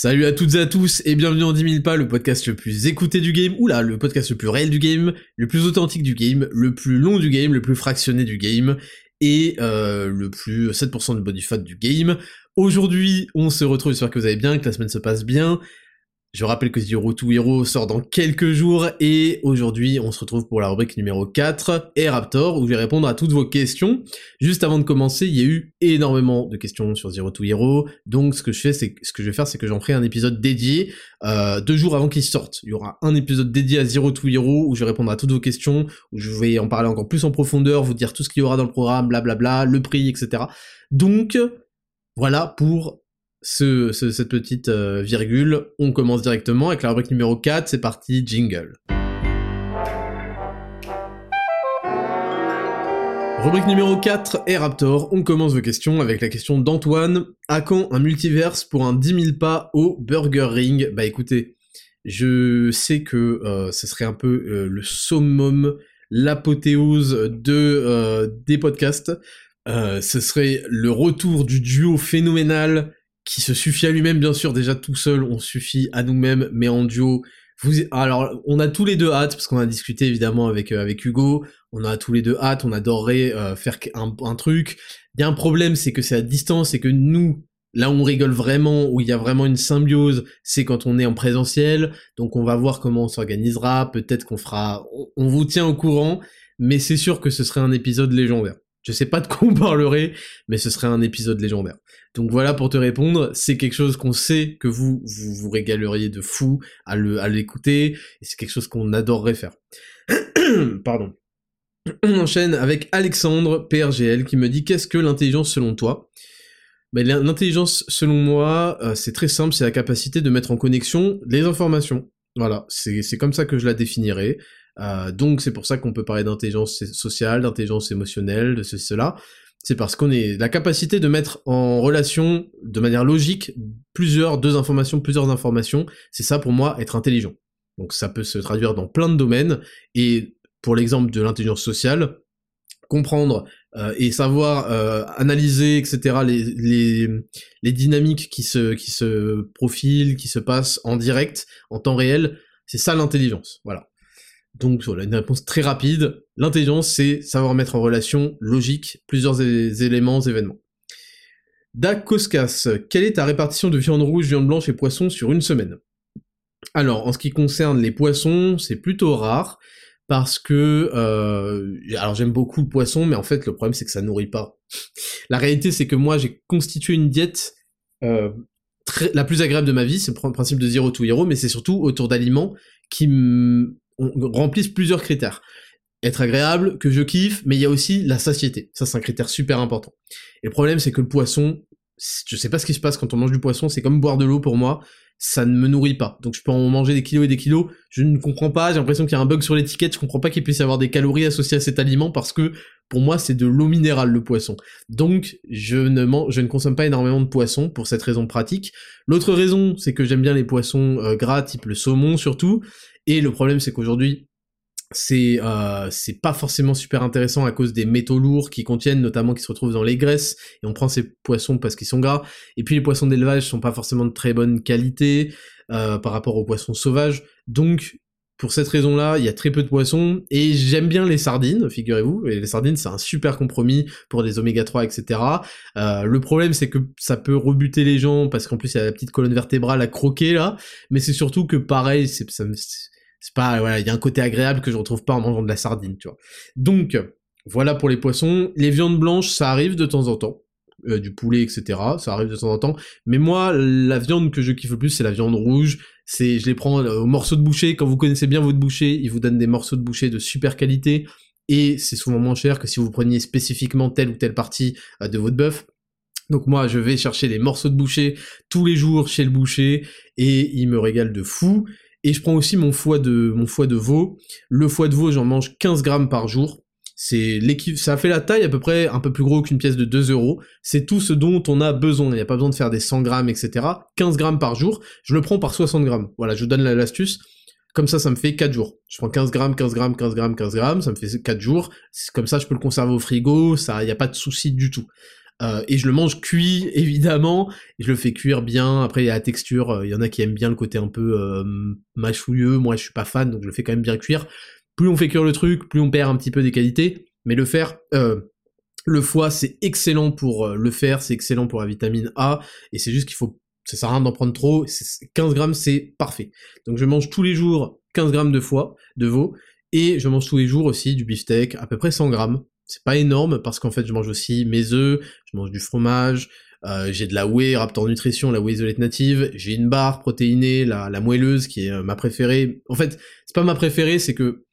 Salut à toutes et à tous et bienvenue en 10 000 pas, le podcast le plus écouté du game, oula, le podcast le plus réel du game, le plus authentique du game, le plus long du game, le plus fractionné du game et euh, le plus 7% de body fat du game. Aujourd'hui, on se retrouve, j'espère que vous allez bien, que la semaine se passe bien. Je rappelle que Zero to Hero sort dans quelques jours et aujourd'hui on se retrouve pour la rubrique numéro 4 et Raptor où je vais répondre à toutes vos questions. Juste avant de commencer, il y a eu énormément de questions sur Zero to Hero, donc ce que je fais, c'est ce que je vais faire, c'est que j'en ferai un épisode dédié euh, deux jours avant qu'il sorte. Il y aura un épisode dédié à Zero to Hero où je vais répondre à toutes vos questions, où je vais en parler encore plus en profondeur, vous dire tout ce qu'il y aura dans le programme, blablabla, le prix, etc. Donc voilà pour ce, cette petite euh, virgule, on commence directement avec la rubrique numéro 4, c'est parti, jingle. Rubrique numéro 4, et Raptor, on commence vos questions avec la question d'Antoine. À quand un multiverse pour un 10 000 pas au Burger Ring? Bah écoutez, je sais que euh, ce serait un peu euh, le summum, l'apothéose de des podcasts. ce serait le retour du duo phénoménal qui se suffit à lui-même, bien sûr, déjà tout seul, on suffit à nous-mêmes, mais en duo, vous, alors, on a tous les deux hâte, parce qu'on a discuté évidemment avec, euh, avec Hugo, on a tous les deux hâte, on adorerait euh, faire un, un, truc. Il y a un problème, c'est que c'est à distance, et que nous, là où on rigole vraiment, où il y a vraiment une symbiose, c'est quand on est en présentiel, donc on va voir comment on s'organisera, peut-être qu'on fera, on vous tient au courant, mais c'est sûr que ce serait un épisode légendaire. Je sais pas de quoi on parlerait, mais ce serait un épisode légendaire. Donc voilà pour te répondre, c'est quelque chose qu'on sait que vous, vous régaleriez de fou à le, à l'écouter, et c'est quelque chose qu'on adorerait faire. Pardon. On enchaîne avec Alexandre, PRGL, qui me dit qu'est-ce que l'intelligence selon toi? Ben, L'intelligence selon moi, euh, c'est très simple, c'est la capacité de mettre en connexion les informations. Voilà, c'est comme ça que je la définirais. Euh, donc c'est pour ça qu'on peut parler d'intelligence sociale, d'intelligence émotionnelle, de ceci, cela. C'est parce qu'on est la capacité de mettre en relation de manière logique plusieurs, deux informations, plusieurs informations. C'est ça pour moi être intelligent. Donc ça peut se traduire dans plein de domaines. Et pour l'exemple de l'intelligence sociale, comprendre euh, et savoir euh, analyser, etc. Les, les, les dynamiques qui se qui se profilent, qui se passent en direct, en temps réel, c'est ça l'intelligence. Voilà. Donc voilà, une réponse très rapide. L'intelligence, c'est savoir mettre en relation logique plusieurs éléments, événements. Dakoskas, quelle est ta répartition de viande rouge, viande blanche et poisson sur une semaine? Alors, en ce qui concerne les poissons, c'est plutôt rare, parce que... Euh, alors j'aime beaucoup le poisson, mais en fait le problème c'est que ça nourrit pas. La réalité c'est que moi j'ai constitué une diète euh, la plus agréable de ma vie, c'est le principe de zero to hero, mais c'est surtout autour d'aliments qui remplissent plusieurs critères. Être agréable, que je kiffe, mais il y a aussi la satiété. Ça, c'est un critère super important. Et le problème, c'est que le poisson, je sais pas ce qui se passe quand on mange du poisson, c'est comme boire de l'eau pour moi, ça ne me nourrit pas. Donc je peux en manger des kilos et des kilos, je ne comprends pas, j'ai l'impression qu'il y a un bug sur l'étiquette, je comprends pas qu'il puisse y avoir des calories associées à cet aliment parce que pour moi c'est de l'eau minérale le poisson. Donc je ne je ne consomme pas énormément de poisson pour cette raison pratique. L'autre raison, c'est que j'aime bien les poissons euh, gras type le saumon surtout et le problème, c'est qu'aujourd'hui, c'est euh, c'est pas forcément super intéressant à cause des métaux lourds qui contiennent notamment qui se retrouvent dans les graisses. Et on prend ces poissons parce qu'ils sont gras. Et puis les poissons d'élevage sont pas forcément de très bonne qualité euh, par rapport aux poissons sauvages. Donc pour cette raison-là, il y a très peu de poissons, et j'aime bien les sardines, figurez-vous, et les sardines c'est un super compromis pour les oméga 3, etc. Euh, le problème c'est que ça peut rebuter les gens, parce qu'en plus il y a la petite colonne vertébrale à croquer là, mais c'est surtout que pareil, c'est c'est pas voilà, il y a un côté agréable que je retrouve pas en mangeant de la sardine, tu vois. Donc voilà pour les poissons. Les viandes blanches, ça arrive de temps en temps. Euh, du poulet, etc. Ça arrive de temps en temps. Mais moi, la viande que je kiffe le plus, c'est la viande rouge. C'est, je les prends au morceau de boucher. Quand vous connaissez bien votre boucher, il vous donne des morceaux de boucher de super qualité. Et c'est souvent moins cher que si vous preniez spécifiquement telle ou telle partie euh, de votre bœuf. Donc moi, je vais chercher des morceaux de boucher tous les jours chez le boucher et il me régale de fou. Et je prends aussi mon foie de, mon foie de veau. Le foie de veau, j'en mange 15 grammes par jour. C'est l'équipe, ça fait la taille à peu près un peu plus gros qu'une pièce de 2 euros. C'est tout ce dont on a besoin. Il n'y a pas besoin de faire des 100 grammes, etc. 15 grammes par jour. Je le prends par 60 grammes. Voilà, je vous donne l'astuce. Comme ça, ça me fait 4 jours. Je prends 15 grammes, 15 grammes, 15 grammes, 15 grammes, ça me fait 4 jours. Comme ça, je peux le conserver au frigo, ça, y a pas de souci du tout. Euh, et je le mange cuit, évidemment, et je le fais cuire bien, après la texture, euh, il y en a qui aiment bien le côté un peu euh, mâchouilleux, moi je suis pas fan, donc je le fais quand même bien cuire. Plus on fait cuire le truc, plus on perd un petit peu des qualités, mais le faire, le foie c'est excellent pour le faire, c'est excellent pour la vitamine A, et c'est juste qu'il faut, ça sert à rien d'en prendre trop, 15 grammes c'est parfait. Donc je mange tous les jours 15 grammes de foie, de veau, et je mange tous les jours aussi du beefsteak, à peu près 100 grammes, c'est pas énorme parce qu'en fait je mange aussi mes œufs, je mange du fromage, euh, j'ai de la whey Raptor Nutrition, la whey isolate native, j'ai une barre protéinée, la, la moelleuse qui est euh, ma préférée. En fait, c'est pas ma préférée, c'est que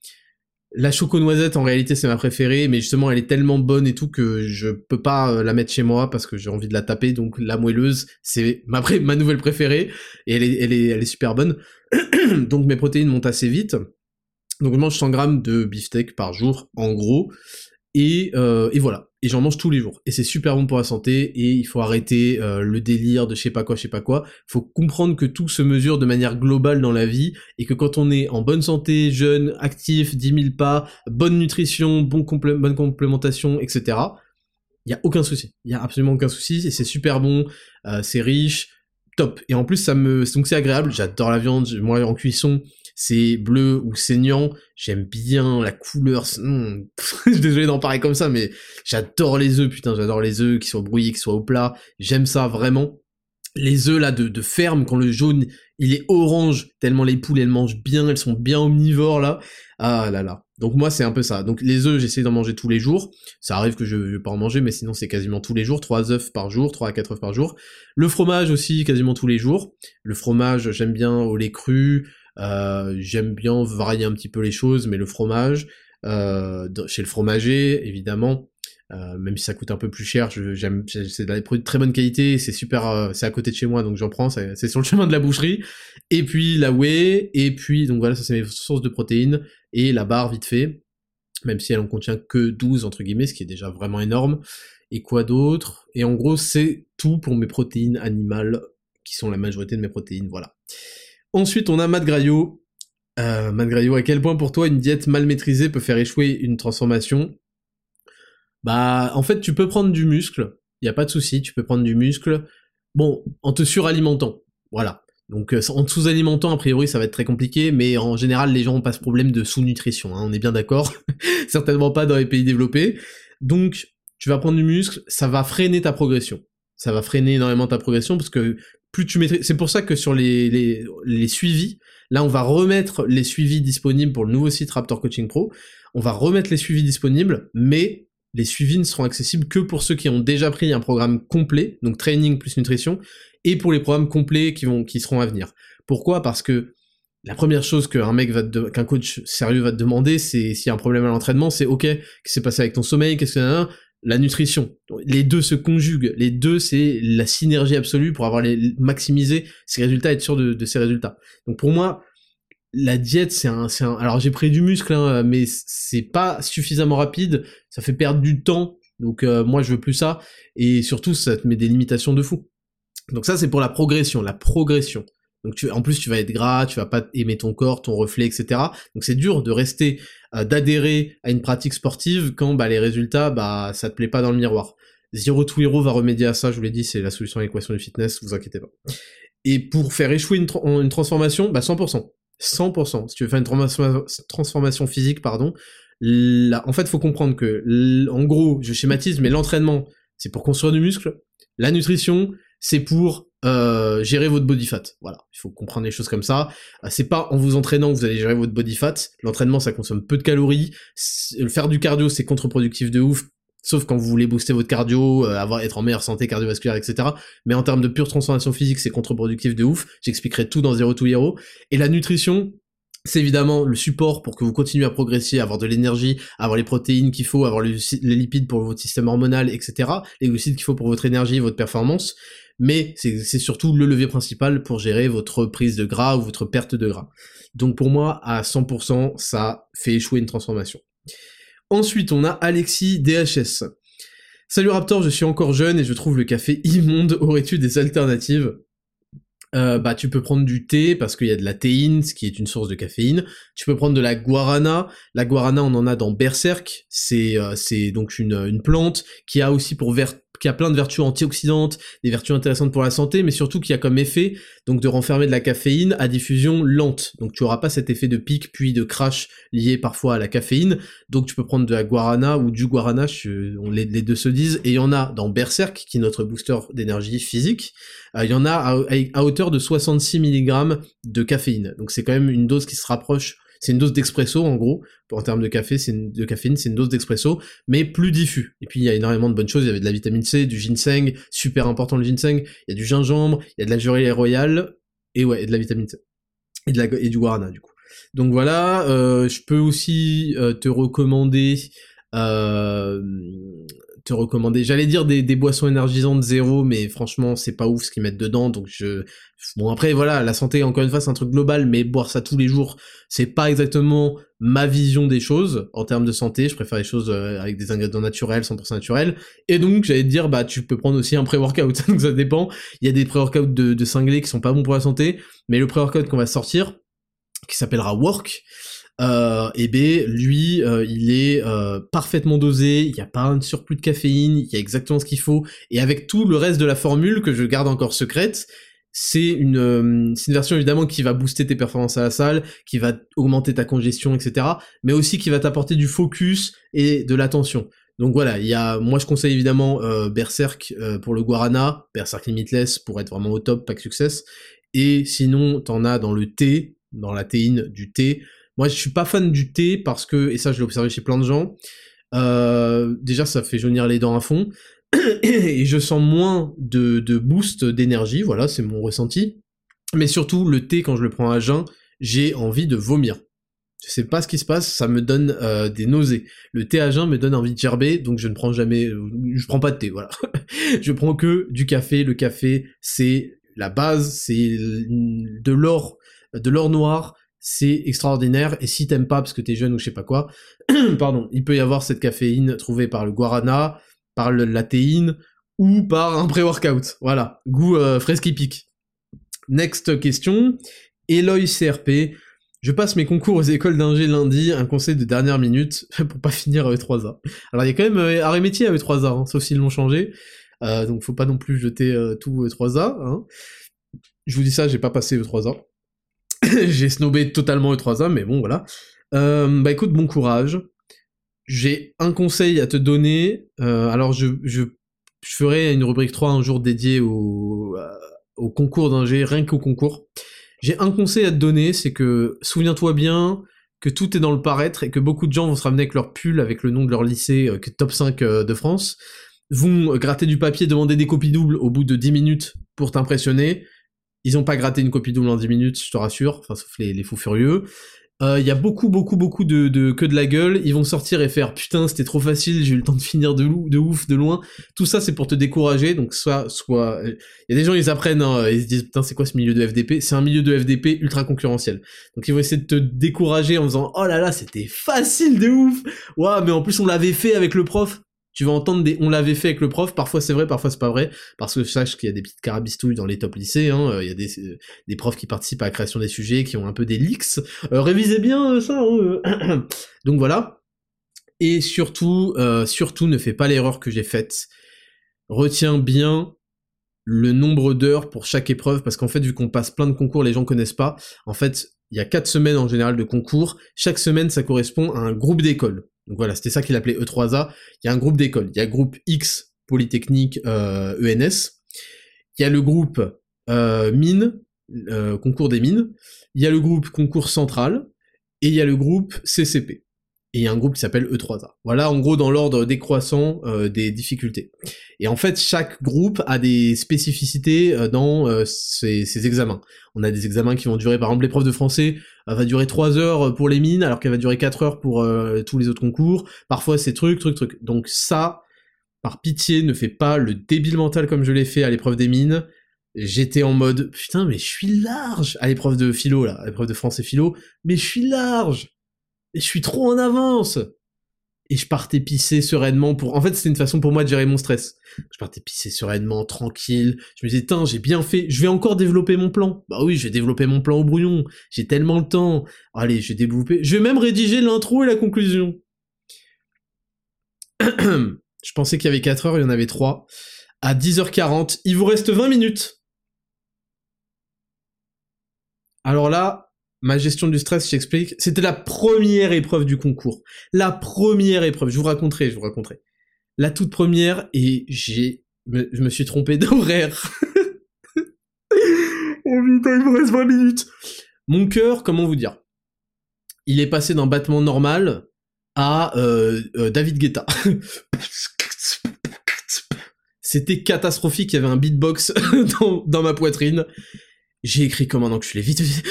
la choco noisette en réalité c'est ma préférée, mais justement elle est tellement bonne et tout que je peux pas euh, la mettre chez moi parce que j'ai envie de la taper. Donc la moelleuse c'est ma, ma nouvelle préférée et elle est, elle est, elle est super bonne. donc mes protéines montent assez vite. Donc je mange 100 grammes de beefsteak par jour en gros. Euh, et, voilà. Et j'en mange tous les jours. Et c'est super bon pour la santé. Et il faut arrêter euh, le délire de je sais pas quoi, je sais pas quoi. Il faut comprendre que tout se mesure de manière globale dans la vie. Et que quand on est en bonne santé, jeune, actif, 10 000 pas, bonne nutrition, bon bonne complémentation, etc. Il y a aucun souci. Il y a absolument aucun souci. Et c'est super bon. Euh, c'est riche. Top. Et en plus, ça me, donc c'est agréable. J'adore la viande. Moi, en cuisson, c'est bleu ou saignant, j'aime bien la couleur, suis désolé d'en parler comme ça, mais j'adore les œufs, putain, j'adore les œufs, qui soient brouillés, qui soient au plat, j'aime ça vraiment. Les œufs là de, ferme, quand le jaune il est orange, tellement les poules elles mangent bien, elles sont bien omnivores là, ah là là. Donc moi c'est un peu ça. Donc les œufs j'essaie d'en manger tous les jours. Ça arrive que je vais pas en manger, mais sinon c'est quasiment tous les jours, 3 œufs par jour, 3 à 4 œufs par jour. Le fromage aussi quasiment tous les jours. Le fromage j'aime bien au lait cru, euh, j'aime bien varier un petit peu les choses, mais le fromage, euh, chez le fromager, évidemment, euh, même si ça coûte un peu plus cher, j'aime, c'est des produits de très bonne qualité, c'est super, c'est à côté de chez moi, donc j'en prends, c'est sur le chemin de la boucherie. Et puis la whey, et puis donc voilà, ça c'est mes sources de protéines, et la barre vite fait, même si elle en contient que 12 entre guillemets, ce qui est déjà vraiment énorme. Et quoi d'autre? Et en gros, c'est tout pour mes protéines animales, qui sont la majorité de mes protéines, voilà. Ensuite, on a Matt Graillot. Euh, Matt Graillot, à quel point pour toi une diète mal maîtrisée peut faire échouer une transformation? Bah, en fait, tu peux prendre du muscle, il y a pas de souci, tu peux prendre du muscle. Bon, en te suralimentant, voilà. Donc euh, en te sous-alimentant, a priori, ça va être très compliqué, mais en général, les gens ont pas ce problème de sous-nutrition, hein, on est bien d'accord. Certainement pas dans les pays développés. Donc, tu vas prendre du muscle, ça va freiner ta progression. Ça va freiner énormément ta progression parce que C'est pour ça que sur les, les, suivis, là on va remettre les suivis disponibles pour le nouveau site Raptor Coaching Pro. On va remettre les suivis disponibles, mais les suivis ne seront accessibles que pour ceux qui ont déjà pris un programme complet, donc training plus nutrition, et pour les programmes complets qui vont, qui seront à venir. Pourquoi? Parce que la première chose qu'un mec va qu'un coach sérieux va te demander, c'est s'il y a un problème à l'entraînement, c'est ok, qu'est-ce qui s'est passé avec ton sommeil, qu'est-ce que la nutrition. Les deux se conjuguent. Les deux, c'est la synergie absolue pour avoir les maximiser ses résultats, être sûr de, de résultats. Donc pour moi, la diète, c'est un, c'est un. Alors j'ai pris du muscle, hein, mais c'est pas suffisamment rapide. Ça fait perdre du temps. Donc euh, moi, je veux plus ça. Et surtout, ça te met des limitations de fou. Donc ça, c'est pour la progression, la progression. Donc tu, en plus tu vas être gras, tu vas pas aimer ton corps, ton reflet, etc. Donc c'est dur de rester, euh, d'adhérer à une pratique sportive quand bah, les résultats, bah ça te plaît pas dans le miroir. Zero to Hero va remédier à ça, je vous l'ai dit, c'est la solution à l'équation du fitness, vous inquiétez pas. Et pour faire échouer une, une transformation, bah 100%. 100%. Si tu veux faire une transformation physique, pardon, en fait, faut comprendre que, en gros, je schématise, mais l'entraînement, c'est pour construire du muscle. La nutrition, c'est pour euh, gérer votre body fat. Voilà, il faut comprendre les choses comme ça. Euh, c'est pas en vous entraînant que vous allez gérer votre body fat. L'entraînement, ça consomme peu de calories. Faire du cardio, c'est contre-productif de ouf. Sauf quand vous voulez booster votre cardio, euh, avoir être en meilleure santé cardiovasculaire, etc. Mais en termes de pure transformation physique, c'est contre-productif de ouf. J'expliquerai tout dans Zero to Hero. Et la nutrition, c'est évidemment le support pour que vous continuez à progresser, avoir de l'énergie, avoir les protéines qu'il faut, avoir les lipides pour votre système hormonal, etc. Les glucides qu'il faut pour votre énergie, votre performance. Mais c'est surtout le levier principal pour gérer votre prise de gras ou votre perte de gras. Donc pour moi, à 100%, ça fait échouer une transformation. Ensuite, on a Alexis DHS. Salut Raptor, je suis encore jeune et je trouve le café immonde. Aurais-tu des alternatives? Euh, bah, tu peux prendre du thé parce qu'il y a de la théine, ce qui est une source de caféine. Tu peux prendre de la guarana. La guarana, on en a dans Berserk. C'est euh, c'est donc une, une plante qui a aussi pour vert qui a plein de vertus antioxydantes, des vertus intéressantes pour la santé, mais surtout qui a comme effet donc de renfermer de la caféine à diffusion lente. Donc tu auras pas cet effet de pic puis de crash lié parfois à la caféine. Donc tu peux prendre de la guarana ou du guarana, on, les, deux se disent. Et il y en a dans Berserk, qui est notre booster d'énergie physique. Euh, il y en a à, à hauteur de 66 mg de caféine. Donc c'est quand même une dose qui se rapproche c'est une dose d'expresso en gros, en termes de café, c'est de caféine, c'est une dose d'expresso, mais plus diffus. Et puis il y a énormément de bonnes choses, il y avait de la vitamine C, du ginseng, super important le ginseng, il y a du gingembre, il y a de la gelée royale, et ouais, et de la vitamine C. Et, du guarana du coup. Donc voilà, euh, je peux aussi euh, te recommander euh, te recommander. J'allais dire des, boissons énergisantes zéro, mais franchement, c'est pas ouf ce qu'ils mettent dedans. Donc je, bon après voilà, la santé encore une fois c'est un truc global, mais boire ça tous les jours, c'est pas exactement ma vision des choses en termes de santé. Je préfère les choses euh, avec des ingrédients naturels, 100% naturels. Et donc j'allais te dire, bah tu peux prendre aussi un pré-workout. donc ça dépend. Il y a des pré-workouts de, de cinglés qui sont pas bons pour la santé, mais le pré-workout qu'on va sortir, qui s'appellera Work euh, et B, lui, euh, il est euh, parfaitement dosé, il n'y a pas un surplus de caféine, il y a exactement ce qu'il faut, et avec tout le reste de la formule que je garde encore secrète, c'est une, euh, une version évidemment qui va booster tes performances à la salle, qui va augmenter ta congestion, etc., mais aussi qui va t'apporter du focus et de l'attention. Donc voilà, il y a, moi je conseille évidemment euh, Berserk pour le Guarana, Berserk Limitless pour être vraiment au top, pack success, et sinon t'en as dans le thé, dans la théine du thé, moi, je suis pas fan du thé parce que, et ça, je l'ai observé chez plein de gens, euh, déjà, ça fait jaunir les dents à fond, et je sens moins de, boost d'énergie, voilà, c'est mon ressenti. Mais surtout, le thé, quand je le prends à jeun, j'ai envie de vomir. Je sais pas ce qui se passe, ça me donne euh, des nausées. Le thé à jeun me donne envie de gerber, donc je ne prends jamais, je prends pas de thé, voilà. je prends que du café. Le café, c'est la base, c'est de l'or, de l'or noir, c'est extraordinaire, et si t'aimes pas parce que t'es jeune ou je sais pas quoi, pardon, il peut y avoir cette caféine trouvée par le guarana, par le, la théine, ou par un pré-workout, voilà, goût euh, fresque pique. Next question, Eloy CRP, je passe mes concours aux écoles d'ingé lundi, un conseil de dernière minute pour pas finir à E3A. Alors il y a quand même euh, arrêt métier à E3A, hein, sauf s'ils l'ont changé, euh, donc faut pas non plus jeter euh, tout E3A. Hein. Je vous dis ça, j'ai pas passé E3A. j'ai snobé totalement E3A, mais bon, voilà. Euh, bah écoute, bon courage. J'ai un conseil à te donner. Euh, alors, je, je, je, ferai une rubrique 3 un jour dédiée au, euh, au concours d'ingé, rien qu'au concours. J'ai un conseil à te donner, c'est que souviens-toi bien que tout est dans le paraître et que beaucoup de gens vont se ramener avec leur pull avec le nom de leur lycée, euh, top 5 de France, vont gratter du papier, demander des copies doubles au bout de 10 minutes pour t'impressionner, ils ont pas gratté une copie double en 10 minutes, je te rassure, enfin sauf les, les fous furieux. Il euh, y a beaucoup, beaucoup, beaucoup de, de, que de la gueule. Ils vont sortir et faire putain, c'était trop facile, j'ai eu le temps de finir de, de ouf, de loin. Tout ça, c'est pour te décourager. Donc, soit, soit, il y a des gens, ils apprennent, hein, ils se disent putain, c'est quoi ce milieu de FDP C'est un milieu de FDP ultra concurrentiel. Donc, ils vont essayer de te décourager en disant oh là là, c'était facile de ouf. Waouh, mais en plus, on l'avait fait avec le prof tu vas entendre des on l'avait fait avec le prof, parfois c'est vrai, parfois c'est pas vrai, parce que sache qu'il y a des petites carabistouilles dans les top lycées, hein, euh, il y a des, euh, des profs qui participent à la création des sujets, qui ont un peu des leaks, euh, révisez bien ça, hein, donc voilà, et surtout, surtout ne fais pas l'erreur que j'ai faite, retiens bien le nombre d'heures pour chaque épreuve, parce qu'en fait, vu qu'on passe plein de concours, les gens connaissent pas, en fait, il y a quatre semaines en général de concours, chaque semaine ça correspond à un groupe d'écoles. Donc voilà, c'était ça qu'il appelait E3A. Il y a un groupe d'écoles. Il y a le groupe X Polytechnique euh, ENS. Il y a le groupe euh, mine, euh, concours des mines. Il y a le groupe concours central. Et il y a le groupe CCP. Et il y a un groupe qui s'appelle E3A. Voilà en gros dans l'ordre décroissant euh, des difficultés. Et en fait, chaque groupe a des spécificités euh, dans euh, ses, examens. On a des examens qui vont durer, par exemple l'épreuve de français va durer 3 heures pour les mines, alors qu'elle va durer 4 heures pour tous les autres concours. Parfois c'est truc, truc, truc. Donc ça, par pitié, ne fais pas le débile mental comme je l'ai fait à l'épreuve des mines. J'étais en mode, putain, mais je suis large à l'épreuve de philo, là, à l'épreuve de français philo, mais je suis large je suis trop en avance. Et je partais pisser sereinement pour... En fait, c'était une façon pour moi de gérer mon stress. Je partais pisser sereinement, tranquille. Je me disais, tiens, j'ai bien fait. Je vais encore développer mon plan. Bah oui, je vais développer mon plan au brouillon. J'ai tellement le temps. Allez, je vais développer... Je vais même rédiger l'intro et la conclusion. je pensais qu'il y avait 4 heures, il y en avait 3. À 10h40, il vous reste 20 minutes. Alors là, ma gestion du stress, j'explique. C'était la première épreuve du concours. La première épreuve. Je vous raconterai, je vous raconterai. La toute première, et j'ai, je me suis trompé d'horaire. oh putain, il me reste 20 minutes. Mon cœur, comment vous dire? Il est passé d'un battement normal à euh, euh, David Guetta. C'était catastrophique, il y avait un beatbox dans, ma poitrine. J'ai écrit comme un enculé, vite, vite,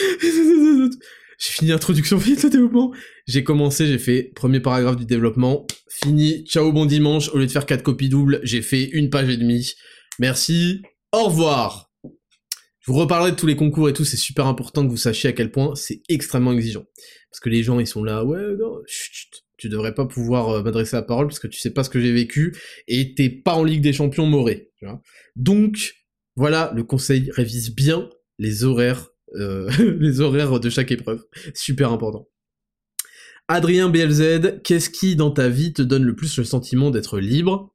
j'ai fini l'introduction, vite le développement. J'ai commencé, j'ai fait premier paragraphe du développement, fini, ciao bon dimanche, au lieu de faire quatre copies doubles, j'ai fait une page et demie. Merci, au revoir. Je vous reparlerai de tous les concours et tout, c'est super important que vous sachiez à quel point c'est extrêmement exigeant. Parce que les gens, ils sont là, ouais, non, chut, chut, tu devrais pas pouvoir euh, m'adresser la parole parce que tu sais pas ce que j'ai vécu et t'es pas en Ligue des Champions moré. Donc, voilà, le conseil révise bien les horaires, les horaires de chaque épreuve. Super important. Adrien BLZ, qu'est-ce qui dans ta vie te donne le plus le sentiment d'être libre?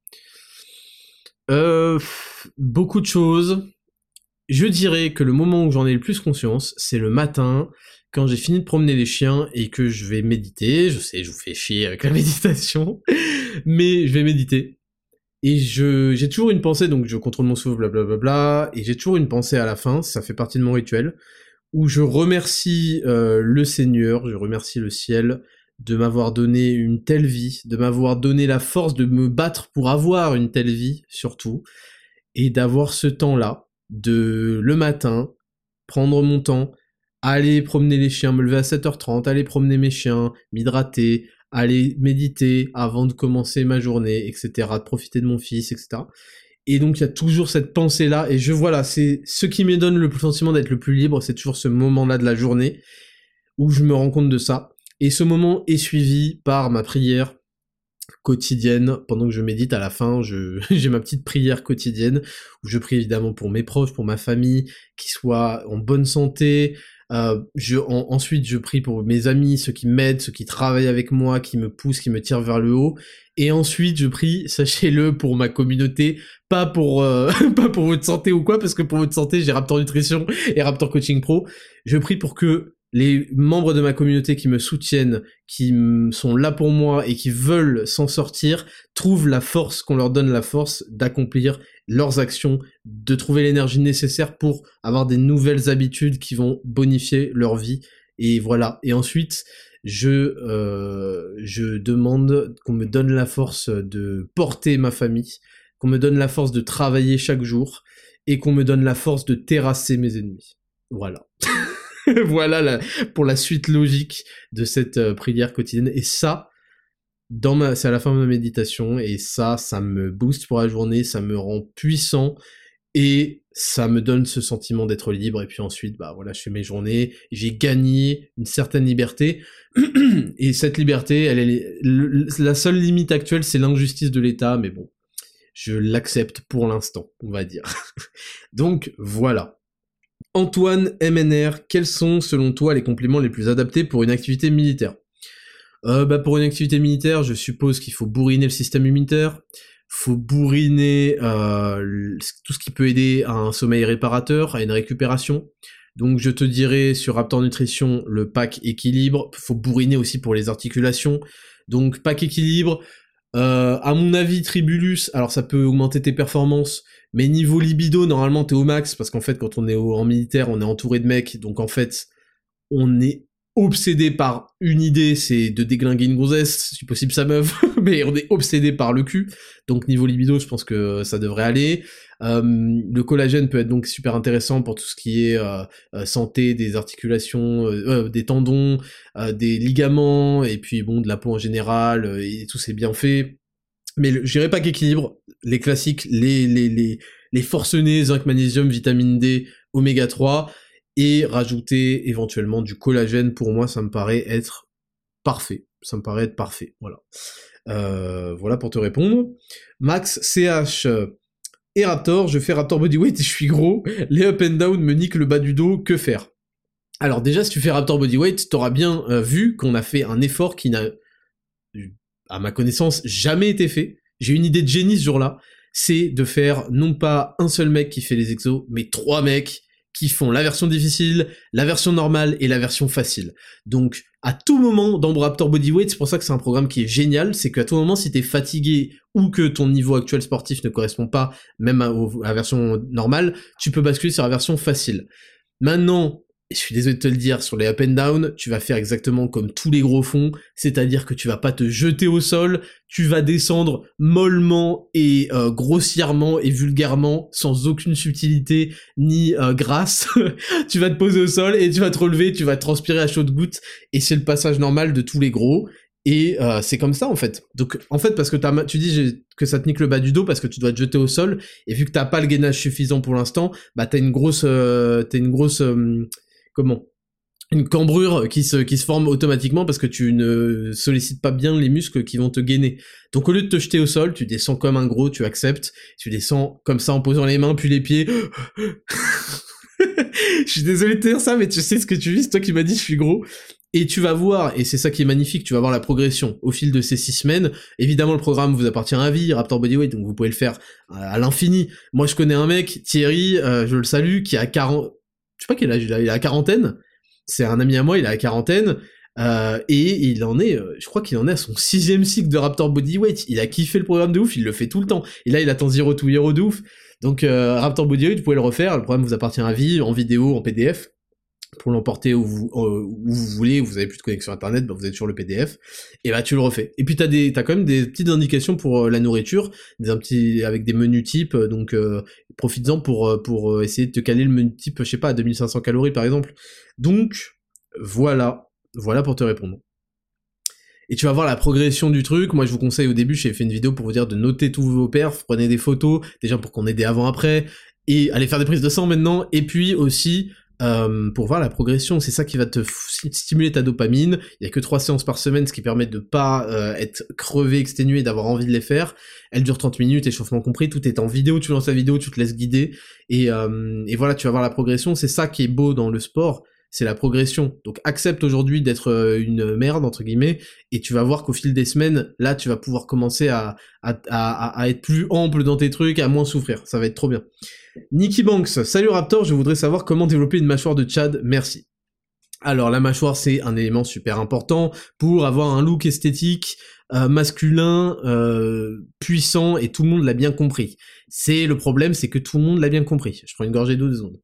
Euh, Beaucoup de choses. Je dirais que le moment où j'en ai le plus conscience, c'est le matin, quand j'ai fini de promener les chiens et que je vais méditer. Je sais, je vous fais chier avec la méditation, mais je vais méditer. Et je, j'ai toujours une pensée, donc je contrôle mon souffle, blablabla, bla, et j'ai toujours une pensée à la fin, ça fait partie de mon rituel, où je remercie euh, le Seigneur, je remercie le ciel de m'avoir donné une telle vie, de m'avoir donné la force de me battre pour avoir une telle vie, surtout, et d'avoir ce temps-là, de le matin, prendre mon temps, aller promener les chiens, me lever à 7h30, aller promener mes chiens, m'hydrater, aller méditer avant de commencer ma journée, etc., de profiter de mon fils, etc. Et donc il y a toujours cette pensée-là, et je voilà, c'est ce qui me donne le sentiment d'être le plus libre, c'est toujours ce moment-là de la journée où je me rends compte de ça. Et ce moment est suivi par ma prière quotidienne pendant que je médite à la fin j'ai ma petite prière quotidienne où je prie évidemment pour mes proches pour ma famille qui soient en bonne santé euh, ensuite, je prie pour mes amis, ceux qui m'aident, ceux qui travaillent avec moi, qui me poussent, qui me tirent vers le haut. Et ensuite, je prie, sachez-le, pour ma communauté, pas pour euh, pas pour votre santé ou quoi, parce que pour votre santé, j'ai Raptor Nutrition et Raptor Coaching Pro. Je prie pour que les membres de ma communauté qui me soutiennent, qui sont là pour moi et qui veulent s'en sortir, trouvent la force, qu'on leur donne la force d'accomplir leurs actions, de trouver l'énergie nécessaire pour avoir des nouvelles habitudes qui vont bonifier leur vie. Et voilà. Et ensuite, je, euh, je demande qu'on me donne la force de porter ma famille, qu'on me donne la force de travailler chaque jour et qu'on me donne la force de terrasser mes ennemis. Voilà. voilà pour la suite logique de cette euh, prière quotidienne. Et ça, c'est à la fin de ma méditation, et ça, ça me booste pour la journée, ça me rend puissant, et ça me donne ce sentiment d'être libre. Et puis ensuite, bah voilà, je fais mes journées, j'ai gagné une certaine liberté, et cette liberté, elle est la seule limite actuelle, c'est l'injustice de l'État, mais bon, je l'accepte pour l'instant, on va dire. Donc voilà. Antoine MNR, quels sont selon toi les compléments les plus adaptés pour une activité militaire? Euh, bah Pour une activité militaire, je suppose qu'il faut bourriner le système immunitaire, faut bourriner euh, tout ce qui peut aider à un sommeil réparateur, à une récupération. Donc je te dirais sur Raptor Nutrition le pack équilibre, faut bourriner aussi pour les articulations. Donc pack équilibre, euh, à mon avis Tribulus, alors ça peut augmenter tes performances, mais niveau libido, normalement, t'es au max, parce qu'en fait, quand on est en militaire, on est entouré de mecs, donc en fait, on est obsédé par une idée, c'est de déglinguer une gonzesse, si possible sa meuf, mais on est obsédé par le cul. Donc niveau libido, je pense que ça devrait aller. Euh, le collagène peut être donc super intéressant pour tout ce qui est euh, euh, santé des articulations, des tendons, des ligaments, et puis bon, de la peau en général, et tous ces bienfaits. Mais je dirais pas qu'équilibre, les classiques, les, les, les, les forcenés, zinc, magnésium, vitamine D, oméga 3, et rajouter éventuellement du collagène, pour moi, ça me paraît être parfait. Ça me paraît être parfait, voilà. voilà pour te répondre. Max CH, et Raptor, je fais Raptor Bodyweight et je suis gros, les up and down me niquent le bas du dos, que faire? Alors déjà, si tu fais Raptor Bodyweight, t'auras bien euh, vu qu'on a fait un effort qui n'a, à ma connaissance, jamais été fait. J'ai une idée de génie ce jour-là, c'est de faire non pas un seul mec qui fait les exos, mais trois mecs qui font la version difficile, la version normale et la version facile. Donc, à tout moment dans Raptor Bodyweight, c'est pour ça que c'est un programme qui est génial, c'est qu'à tout moment, si t'es fatigué ou que ton niveau actuel sportif ne correspond pas même à, la version normale, tu peux basculer sur la version facile. Maintenant, je suis désolé de te le dire, sur les up and down, tu vas faire exactement comme tous les gros fonds, c'est-à-dire que tu vas pas te jeter au sol, tu vas descendre mollement et euh, grossièrement et vulgairement, sans aucune subtilité ni euh, grâce. tu vas te poser au sol et tu vas te relever, tu vas transpirer à chaudes gouttes, et c'est le passage normal de tous les gros. Et euh, c'est comme ça en fait. Donc en fait parce que tu dis que ça te nique le bas du dos parce que tu dois te jeter au sol et vu que t'as pas le gainage suffisant pour l'instant, bah t'as une grosse, t'as une grosse comment une cambrure qui se, forme automatiquement parce que tu ne sollicites pas bien les muscles qui vont te gainer. Donc au lieu de te jeter au sol, tu descends comme un gros, tu acceptes, tu descends comme ça en posant les mains puis les pieds. je suis désolé de te dire ça, mais tu sais ce que tu vis, c'est toi qui m'as dit je suis gros. Et tu vas voir, et c'est ça qui est magnifique, tu vas voir la progression au fil de ces six semaines. Évidemment, le programme vous appartient à vie, Raptor Bodyweight, donc vous pouvez le faire à l'infini. Moi, je connais un mec, Thierry, euh, je le salue, qui a 40, je sais pas quel âge il a, il a la quarantaine. C'est un ami à moi, il a la quarantaine. Euh, et il en est, euh, je crois qu'il en est à son sixième cycle de Raptor Bodyweight. Il a kiffé le programme de ouf, il le fait tout le temps. Et là, il attend Zero to Hero de ouf. Donc euh, Raptor Bodyweight, vous pouvez le refaire. Le programme vous appartient à vie, en vidéo, en PDF pour l'emporter où vous, voulez, vous avez plus de connexion internet, bah vous êtes sur le PDF, et bah tu le refais. Et puis t'as des, t'as quand même des petites indications pour la nourriture, des un petit, avec des menus types, donc profites-en pour euh, pour essayer de te caler le menu type, je sais pas, à 2500 calories par exemple. Donc voilà, voilà pour te répondre. Et tu vas voir la progression du truc. Moi, je vous conseille au début, j'ai fait une vidéo pour vous dire de noter tous vos perfs, prenez des photos, déjà pour qu'on ait des avant-après, et allez faire des prises de sang maintenant, et puis aussi euh, pour voir la progression. C'est ça qui va te stimuler ta dopamine. Il y a que trois séances par semaine, ce qui permet de pas euh, être crevé, exténué, d'avoir envie de les faire. Elle dure 30 minutes, échauffement compris. Tout est en vidéo. Tu lances la vidéo, tu te laisses guider et, euh, et voilà, tu vas voir la progression. C'est ça qui est beau dans le sport. C'est la progression. Donc accepte aujourd'hui d'être une merde entre guillemets et tu vas voir qu'au fil des semaines, là, tu vas pouvoir commencer à, à, à, à être plus ample dans tes trucs, à moins souffrir. Ça va être trop bien. Nicky Banks, salut Raptor, je voudrais savoir comment développer une mâchoire de Chad, merci. Alors la mâchoire c'est un élément super important pour avoir un look esthétique euh, masculin, euh, puissant et tout le monde l'a bien compris. C'est le problème, c'est que tout le monde l'a bien compris. Je prends une gorgée d'eau deux secondes.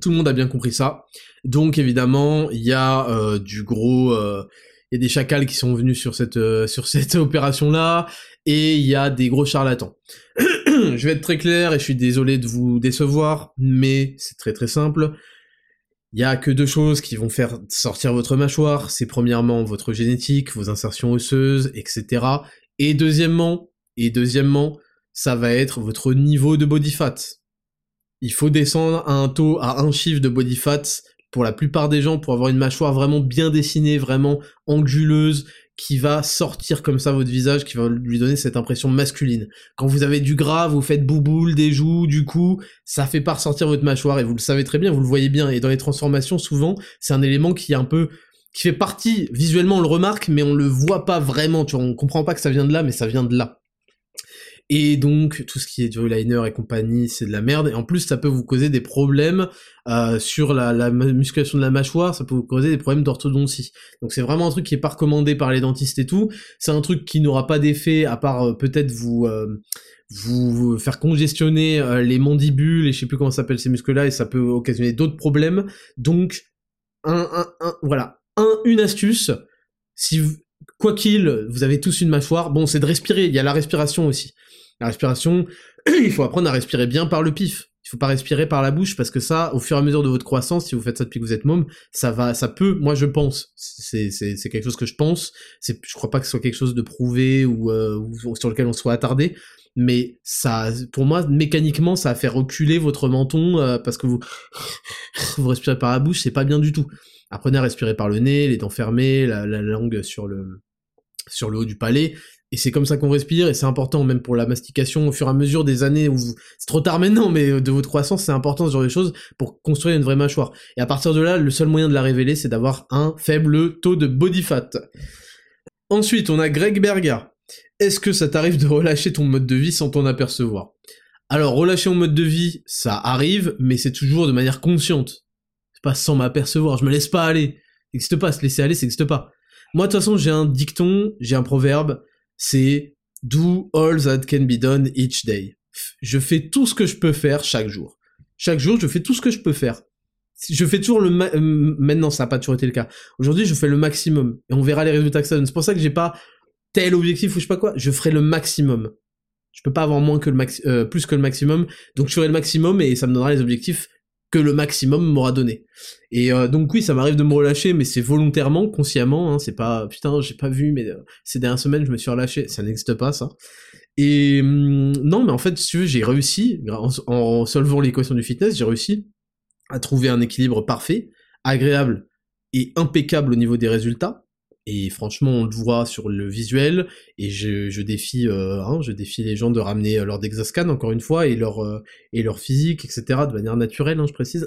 tout le monde a bien compris ça. Donc évidemment, il y a euh, du gros y a des chacals qui sont venus sur cette sur cette opération là et il y a des gros charlatans. je vais être très clair et je suis désolé de vous décevoir, mais c'est très très simple. Il y a que deux choses qui vont faire sortir votre mâchoire, c'est premièrement votre génétique, vos insertions osseuses, etc. Et deuxièmement, et deuxièmement, ça va être votre niveau de body fat. Il faut descendre à un taux, à un chiffre de body fat pour la plupart des gens pour avoir une mâchoire vraiment bien dessinée, vraiment anguleuse, qui va sortir comme ça votre visage, qui va lui donner cette impression masculine. Quand vous avez du gras, vous faites bouboule des joues, du coup, ça fait pas ressortir votre mâchoire, et vous le savez très bien, vous le voyez bien, et dans les transformations, souvent, c'est un élément qui est un peu qui fait partie, visuellement on le remarque, mais on le voit pas vraiment, tu vois, on comprend pas que ça vient de là, mais ça vient de là. Et donc tout ce qui est liner et compagnie, c'est de la merde. Et en plus, ça peut vous causer des problèmes euh, sur la, la, musculation de la mâchoire, ça peut vous causer des problèmes d'orthodontie. Donc c'est vraiment un truc qui est pas recommandé par les dentistes et tout. C'est un truc qui n'aura pas d'effet à part euh, peut-être vous euh, vous faire congestionner les mandibules et je sais plus comment s'appellent ces muscles-là et ça peut occasionner d'autres problèmes. Donc un, un, un voilà, un, une astuce. Si vous, quoi qu'il, vous avez tous une mâchoire. Bon, c'est de respirer. Il y a la respiration aussi. La respiration, il faut apprendre à respirer bien par le pif. Il faut pas respirer par la bouche parce que ça, au fur et à mesure de votre croissance, si vous faites ça depuis que vous êtes môme, ça va, ça peut, moi je pense, c'est, quelque chose que je pense, c'est, je crois pas que ce soit quelque chose de prouvé ou, euh, sur lequel on soit attardé, mais pour moi, mécaniquement, ça a fait reculer votre menton euh, parce que vous, respirez par la bouche, c'est pas bien du tout. Apprenez à respirer par le nez, les dents fermées, la, la langue sur le haut du palais, et c'est comme ça qu'on respire, et c'est important même pour la mastication au fur et à mesure des années où vous... c'est trop tard maintenant, mais euh, de votre croissance, c'est important ce genre de choses pour construire une vraie mâchoire. Et à partir de là, le seul moyen de la révéler, c'est d'avoir un faible taux de body fat. Ensuite, on a Greg Berga. Est-ce que ça t'arrive de relâcher ton mode de vie sans t'en apercevoir? Alors, relâcher mon mode de vie, ça arrive, mais c'est toujours de manière consciente. C'est pas sans m'apercevoir, je me laisse pas aller. Ça n'existe pas, se laisser aller, ça n'existe pas. Moi, de toute façon, j'ai un dicton, j'ai un proverbe, c'est do all that can be done each day. Je fais tout ce que je peux faire chaque jour. Chaque jour, je fais tout ce que je peux faire. Je fais toujours le ma euh, maintenant ça n'a pas toujours été le cas. Aujourd'hui, je fais le maximum et on verra les résultats que ça donne. C'est pour ça que j'ai pas tel objectif ou je sais pas quoi, je ferai le maximum. Je peux pas avoir moins que le max euh, plus que le maximum. Donc je ferai le maximum et ça me donnera les objectifs que le maximum m'aura donné. Et euh, donc oui, ça m'arrive de me relâcher, mais c'est volontairement, consciemment, hein, c'est pas putain, j'ai pas vu, mais euh, ces dernières semaines je me suis relâché, ça n'existe pas ça. Et hum, non, mais en fait, si j'ai réussi, en, en solvant l'équation du fitness, j'ai réussi à trouver un équilibre parfait, agréable et impeccable au niveau des résultats, et franchement, on le voit sur le visuel, et je, euh, hein, défie les gens de ramener euh, leur Dexascan encore une fois et leur euh, physique, etc. de manière naturelle, hein, je précise.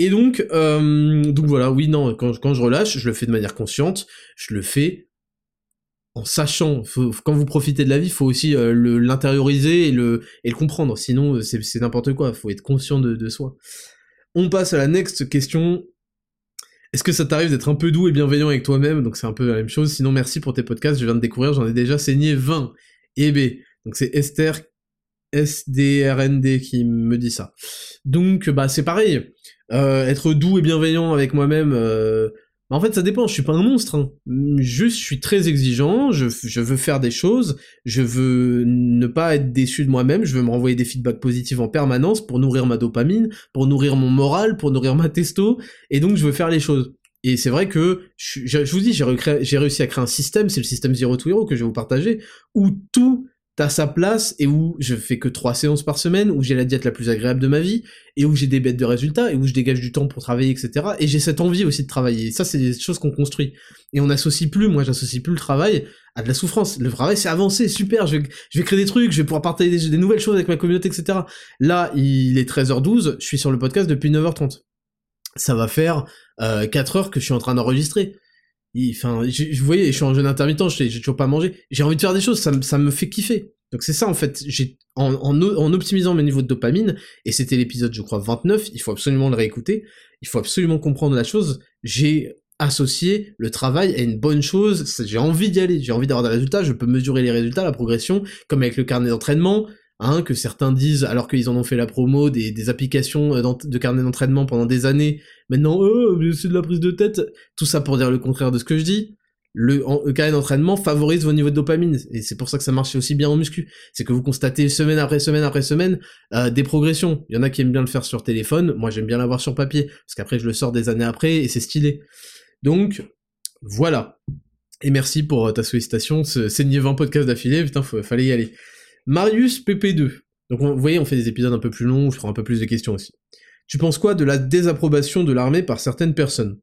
et donc, voilà, oui, non, quand, je relâche, je le fais de manière consciente, je le fais en sachant, quand vous profitez de la vie, il faut aussi l'intérioriser et le, comprendre, sinon c'est n'importe quoi, il faut être conscient de soi. On passe à la next question, est-ce que ça t'arrive d'être un peu doux et bienveillant avec toi-même? Donc c'est un peu la même chose. Sinon, merci pour tes podcasts. Je viens de découvrir, j'en ai déjà saigné 20. Et B. Donc c'est Esther SDRND qui me dit ça. Donc bah c'est pareil. Euh, être doux et bienveillant avec moi-même. Euh... En fait, ça dépend. Je suis pas un monstre. Hein. Juste, je suis très exigeant. Je, je veux faire des choses. Je veux ne pas être déçu de moi-même. Je veux me renvoyer des feedbacks positifs en permanence pour nourrir ma dopamine, pour nourrir mon moral, pour nourrir ma testo. Et donc, je veux faire les choses. Et c'est vrai que, je, je vous dis, j'ai réussi à créer un système, c'est le système Zero to Hero que je vais vous partager, où tout t'as sa place et où je fais que trois séances par semaine, où j'ai la diète la plus agréable de ma vie, et où j'ai des bêtes de résultats, et où je dégage du temps pour travailler, etc. Et j'ai cette envie aussi de travailler. Ça, c'est des choses qu'on construit. Et on n'associe plus, moi j'associe plus le travail à de la souffrance. Le travail, c'est avancer, super, je vais, je vais créer des trucs, je vais pouvoir partager des, nouvelles choses avec ma communauté, etc. Là, il est 13h12, je suis sur le podcast depuis 9h30. Ça va faire euh, 4 heures que je suis en train d'enregistrer. Enfin, je, voyez, je suis en jeûne intermittent, j'ai toujours pas mangé. J'ai envie de faire des choses, ça, ça me fait kiffer. Donc c'est ça en fait, j'ai en, en, optimisant mes niveaux de dopamine, et c'était l'épisode je crois 29, il faut absolument le réécouter, il faut absolument comprendre la chose, j'ai associé le travail à une bonne chose, j'ai envie d'y aller, j'ai envie d'avoir des résultats, je peux mesurer les résultats, la progression, comme avec le carnet d'entraînement, Hein, que certains disent, alors qu'ils en ont fait la promo, des, des applications euh, de carnet d'entraînement pendant des années, maintenant, oh, c'est de la prise de tête, tout ça pour dire le contraire de ce que je dis. Le, carnet d'entraînement favorise vos niveaux de dopamine, et c'est pour ça que ça marche aussi bien en muscu. C'est que vous constatez semaine après semaine après semaine euh, des progressions. Il y en a qui aiment bien le faire sur téléphone, moi j'aime bien l'avoir sur papier, parce qu'après je le sors des années après, et c'est stylé. Donc, voilà. Et merci pour euh, ta sollicitation, saigner 20 podcasts d'affilée, putain, fallait y aller. Marius PP2. Donc vous voyez, on fait des épisodes un peu plus longs, je ferai un peu plus de questions aussi. Tu penses quoi de la désapprobation de l'armée par certaines personnes?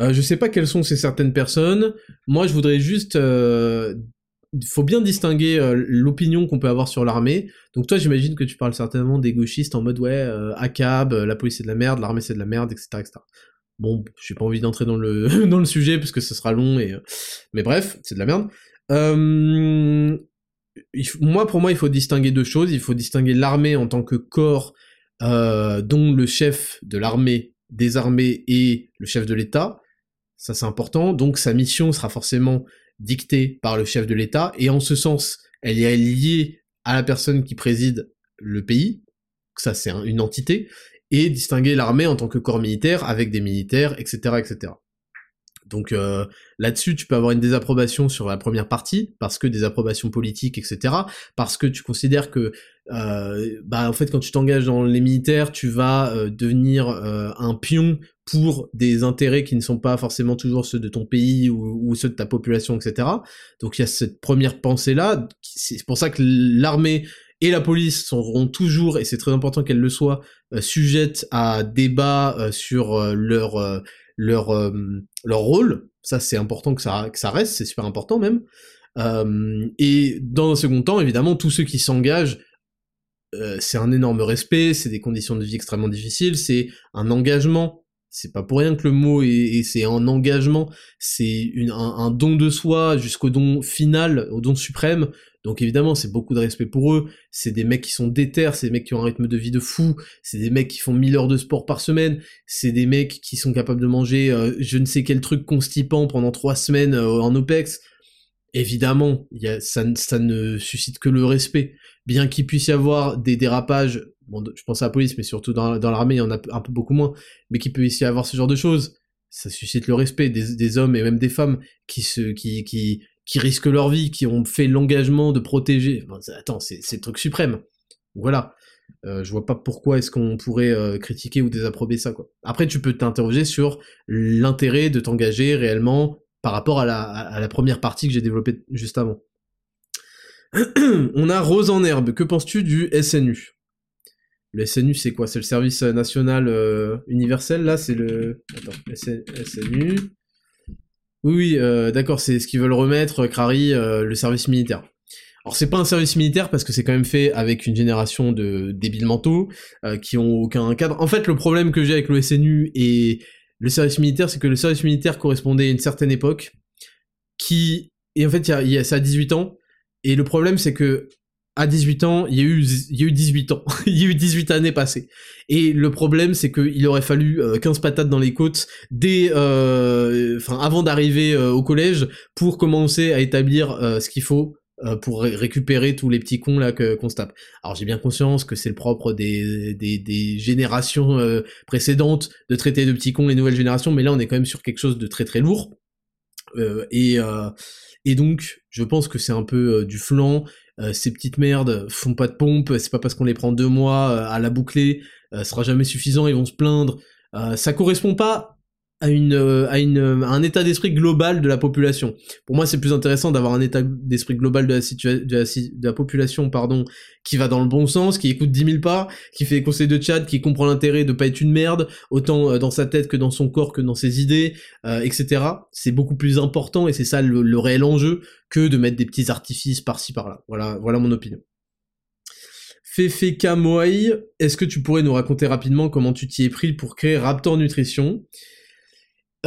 Euh, Je sais pas quelles sont ces certaines personnes. Moi, je voudrais juste... Euh, faut bien distinguer euh, l'opinion qu'on peut avoir sur l'armée. Donc toi, j'imagine que tu parles certainement des gauchistes en mode ouais, euh, ACAB, la police c'est de la merde, l'armée c'est de la merde, etc., etc. Bon, j'ai pas envie d'entrer dans le dans le sujet parce que ce sera long et mais bref, c'est de la merde. Moi, pour moi, il faut distinguer deux choses. Il faut distinguer l'armée en tant que corps euh, dont le chef de l'armée des armées est le chef de l'État. Ça, c'est important. Donc, sa mission sera forcément dictée par le chef de l'État. Et en ce sens, elle est liée à la personne qui préside le pays. Ça, c'est une entité. Et distinguer l'armée en tant que corps militaire avec des militaires, etc., etc. Donc euh, là-dessus, tu peux avoir une désapprobation sur la première partie, parce que des approbations politiques, etc. Parce que tu considères que, euh, bah en fait, quand tu t'engages dans les militaires, tu vas euh, devenir un pion pour des intérêts qui ne sont pas forcément toujours ceux de ton pays ou, ceux de ta population, etc. Donc il y a cette première pensée-là. C'est pour ça que l'armée et la police seront toujours, et c'est très important qu'elles le soient, sujettes à débat sur leur leur euh, leur rôle. Ça, c'est important que ça que ça reste, c'est super important même. Euh, et dans un second temps, évidemment, tous ceux qui s'engagent, euh, c'est un énorme respect, c'est des conditions de vie extrêmement difficiles, c'est un engagement. C'est pas pour rien que le mot est, c'est un engagement, c'est un, don de soi jusqu'au don final, au don suprême. Donc évidemment, c'est beaucoup de respect pour eux. C'est des mecs qui sont déter, c'est des mecs qui ont un rythme de vie de fou, c'est des mecs qui font 1000 heures de sport par semaine, c'est des mecs qui sont capables de manger euh, je ne sais quel truc constipant pendant trois semaines euh, en OPEX. Évidemment, y a, ça, ça, ne suscite que le respect. Bien qu'il puisse y avoir des dérapages, bon, je pense à la police, mais surtout dans, dans l'armée, il y en a un peu beaucoup moins, mais qu'il peut y avoir ce genre de choses, ça suscite le respect des, des hommes et même des femmes qui se, qui, qui, qui risquent leur vie, qui ont fait l'engagement de protéger. attends, c'est le truc suprême. Voilà. Euh, je vois pas pourquoi est-ce qu'on pourrait euh, critiquer ou désapprober ça, quoi. Après, tu peux t'interroger sur l'intérêt de t'engager réellement par rapport à la, première partie que j'ai développée juste avant. On a Rose en herbe. Que penses-tu du SNU Le SNU, c'est quoi? C'est le service national euh, universel, là? C'est le... Attends, SNU... Oui, euh, d'accord, c'est ce qu'ils veulent remettre, Crary, euh, le service militaire. Alors c'est pas un service militaire parce que c'est quand même fait avec une génération de débiles mentaux qui ont aucun cadre. En fait, le problème que j'ai avec le SNU et le service militaire, c'est que le service militaire correspondait à une certaine époque qui et en fait il y a, ça a 18 ans et le problème c'est que à 18 ans, il y a eu, il y a eu 18 ans. il y a eu 18 années passées. Et le problème, c'est qu'il aurait fallu 15 euh, patates dans les côtes dès, euh, avant d'arriver euh, au collège pour commencer à établir ce qu'il faut pour récupérer tous les petits cons là que qu'on se tape. Alors j'ai bien conscience que c'est le propre des, des, des générations précédentes de traiter de petits cons les nouvelles générations, mais là on est quand même sur quelque chose de très très lourd. et et donc je pense que c'est un peu du flanc euh, ces petites merdes font pas de pompe, c'est pas parce qu'on les prend deux mois euh, à la boucler, euh, sera jamais suffisant, ils vont se plaindre. ça correspond pas à une à une un état d'esprit global de la population. Pour moi, c'est plus intéressant d'avoir un état d'esprit global de la, de la, de la population, pardon, qui va dans le bon sens, qui écoute 10 000 pas, qui fait des conseils de chat, qui comprend l'intérêt de pas être une merde, autant dans sa tête que dans son corps que dans ses idées, etc. C'est beaucoup plus important et c'est ça le, le réel enjeu que de mettre des petits artifices par-ci par-là. Voilà, voilà mon opinion. Fefe Kamoai, est-ce que tu pourrais nous raconter rapidement comment tu t'y es pris pour créer Raptor Nutrition?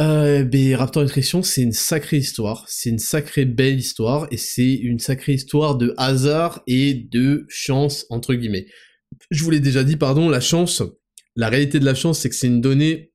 Euh, ben, Raptor Nutrition, c'est une sacrée histoire, c'est une sacrée belle histoire, et c'est une sacrée histoire de hasard et de chance, entre guillemets. Je vous l'ai déjà dit, pardon, la chance, la réalité de la chance, c'est que c'est une donnée